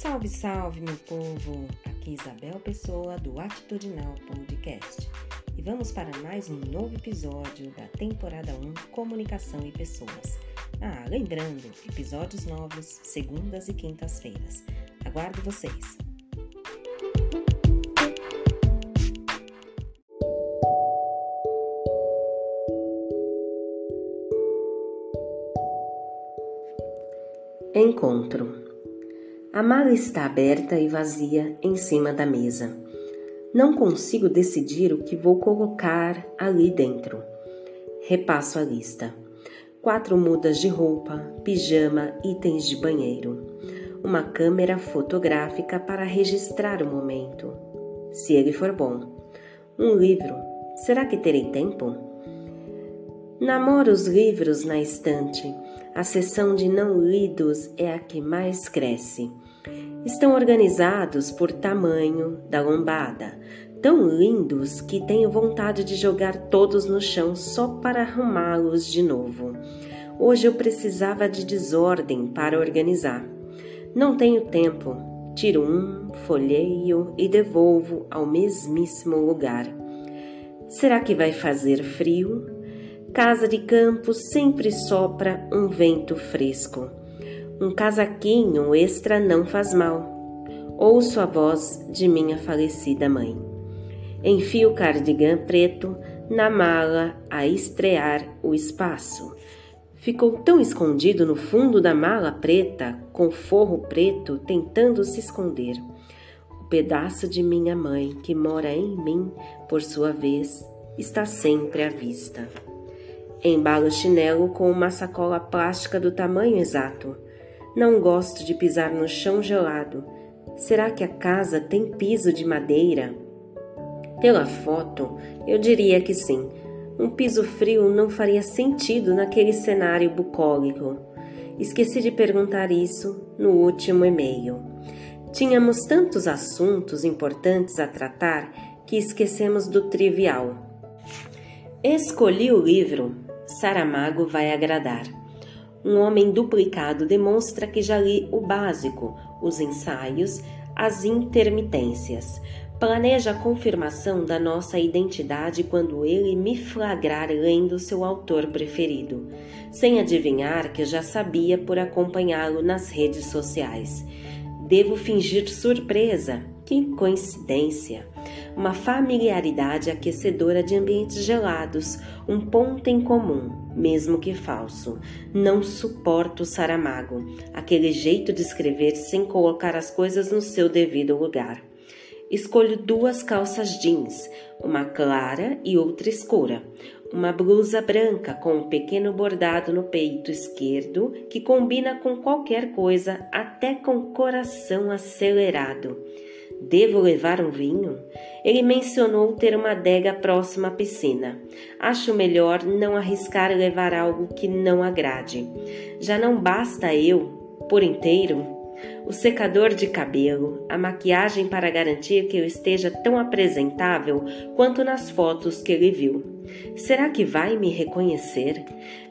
Salve, salve, meu povo! Aqui Isabel Pessoa do Atitudinal Podcast. E vamos para mais um novo episódio da temporada 1 Comunicação e Pessoas. Ah, lembrando, episódios novos segundas e quintas-feiras. Aguardo vocês! Encontro a mala está aberta e vazia em cima da mesa. Não consigo decidir o que vou colocar ali dentro. Repasso a lista: quatro mudas de roupa, pijama, itens de banheiro, uma câmera fotográfica para registrar o momento, se ele for bom, um livro. Será que terei tempo? Namoro os livros na estante. A seção de não lidos é a que mais cresce. Estão organizados por tamanho da lombada, tão lindos que tenho vontade de jogar todos no chão só para arrumá-los de novo. Hoje eu precisava de desordem para organizar. Não tenho tempo. Tiro um, folheio e devolvo ao mesmíssimo lugar. Será que vai fazer frio? Casa de campo sempre sopra um vento fresco. Um casaquinho extra não faz mal. Ouço a voz de minha falecida mãe. Enfio o cardigan preto na mala a estrear o espaço. Ficou tão escondido no fundo da mala preta, com forro preto tentando se esconder. O pedaço de minha mãe, que mora em mim, por sua vez, está sempre à vista. Embalo o chinelo com uma sacola plástica do tamanho exato não gosto de pisar no chão gelado. Será que a casa tem piso de madeira? Pela foto, eu diria que sim. Um piso frio não faria sentido naquele cenário bucólico. Esqueci de perguntar isso no último e-mail. Tínhamos tantos assuntos importantes a tratar que esquecemos do trivial. Escolhi o livro Saramago vai agradar. Um homem duplicado demonstra que já li o básico, os ensaios, as intermitências. Planeja a confirmação da nossa identidade quando ele me flagrar lendo seu autor preferido, sem adivinhar que já sabia por acompanhá-lo nas redes sociais. Devo fingir surpresa. Que coincidência! Uma familiaridade aquecedora de ambientes gelados, um ponto em comum, mesmo que falso. Não suporto Saramago, aquele jeito de escrever sem colocar as coisas no seu devido lugar. Escolho duas calças jeans, uma clara e outra escura uma blusa branca com um pequeno bordado no peito esquerdo que combina com qualquer coisa, até com coração acelerado. Devo levar um vinho? Ele mencionou ter uma adega próxima à piscina. Acho melhor não arriscar levar algo que não agrade. Já não basta eu, por inteiro, o secador de cabelo, a maquiagem para garantir que eu esteja tão apresentável quanto nas fotos que ele viu. Será que vai me reconhecer?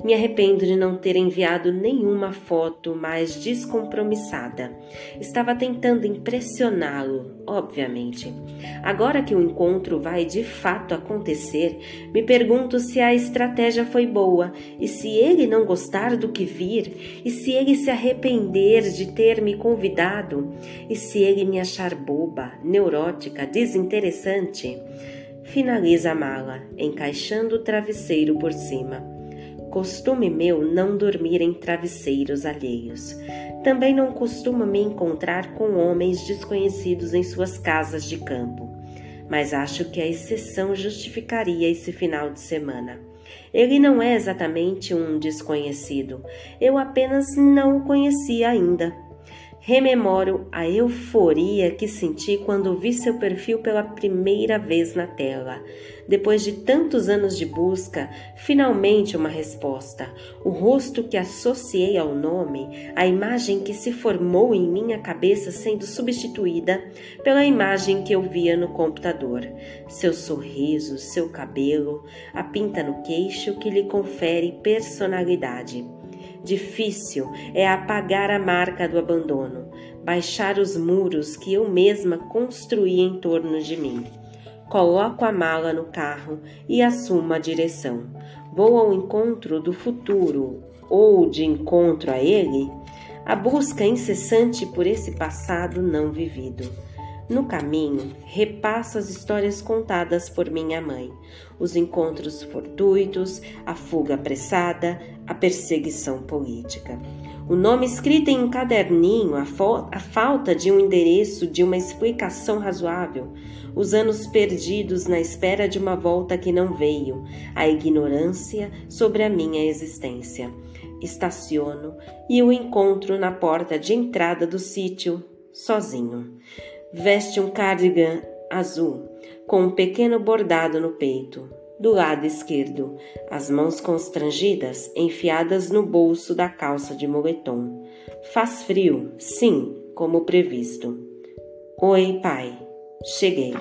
Me arrependo de não ter enviado nenhuma foto mais descompromissada. Estava tentando impressioná-lo, obviamente. Agora que o encontro vai de fato acontecer, me pergunto se a estratégia foi boa e se ele não gostar do que vir, e se ele se arrepender de ter me convidado, e se ele me achar boba, neurótica, desinteressante finaliza a mala, encaixando o travesseiro por cima. Costume meu não dormir em travesseiros alheios. Também não costumo me encontrar com homens desconhecidos em suas casas de campo. Mas acho que a exceção justificaria esse final de semana. Ele não é exatamente um desconhecido, eu apenas não o conhecia ainda. Rememoro a euforia que senti quando vi seu perfil pela primeira vez na tela. Depois de tantos anos de busca, finalmente uma resposta. O rosto que associei ao nome, a imagem que se formou em minha cabeça sendo substituída pela imagem que eu via no computador. Seu sorriso, seu cabelo, a pinta no queixo que lhe confere personalidade. Difícil é apagar a marca do abandono, baixar os muros que eu mesma construí em torno de mim. Coloco a mala no carro e assumo a direção. Vou ao encontro do futuro ou de encontro a ele? A busca incessante por esse passado não vivido. No caminho, repasso as histórias contadas por minha mãe, os encontros fortuitos, a fuga apressada, a perseguição política. O nome escrito em um caderninho, a, a, falta de um endereço, de uma explicação razoável, os anos perdidos na espera de uma volta que não veio, a ignorância sobre a minha existência. Estaciono e o encontro na porta de entrada do sítio, sozinho. Veste um cardigan azul, com um pequeno bordado no peito. Do lado esquerdo, as mãos constrangidas enfiadas no bolso da calça de moletom. Faz frio, sim, como previsto. Oi, pai. Cheguei.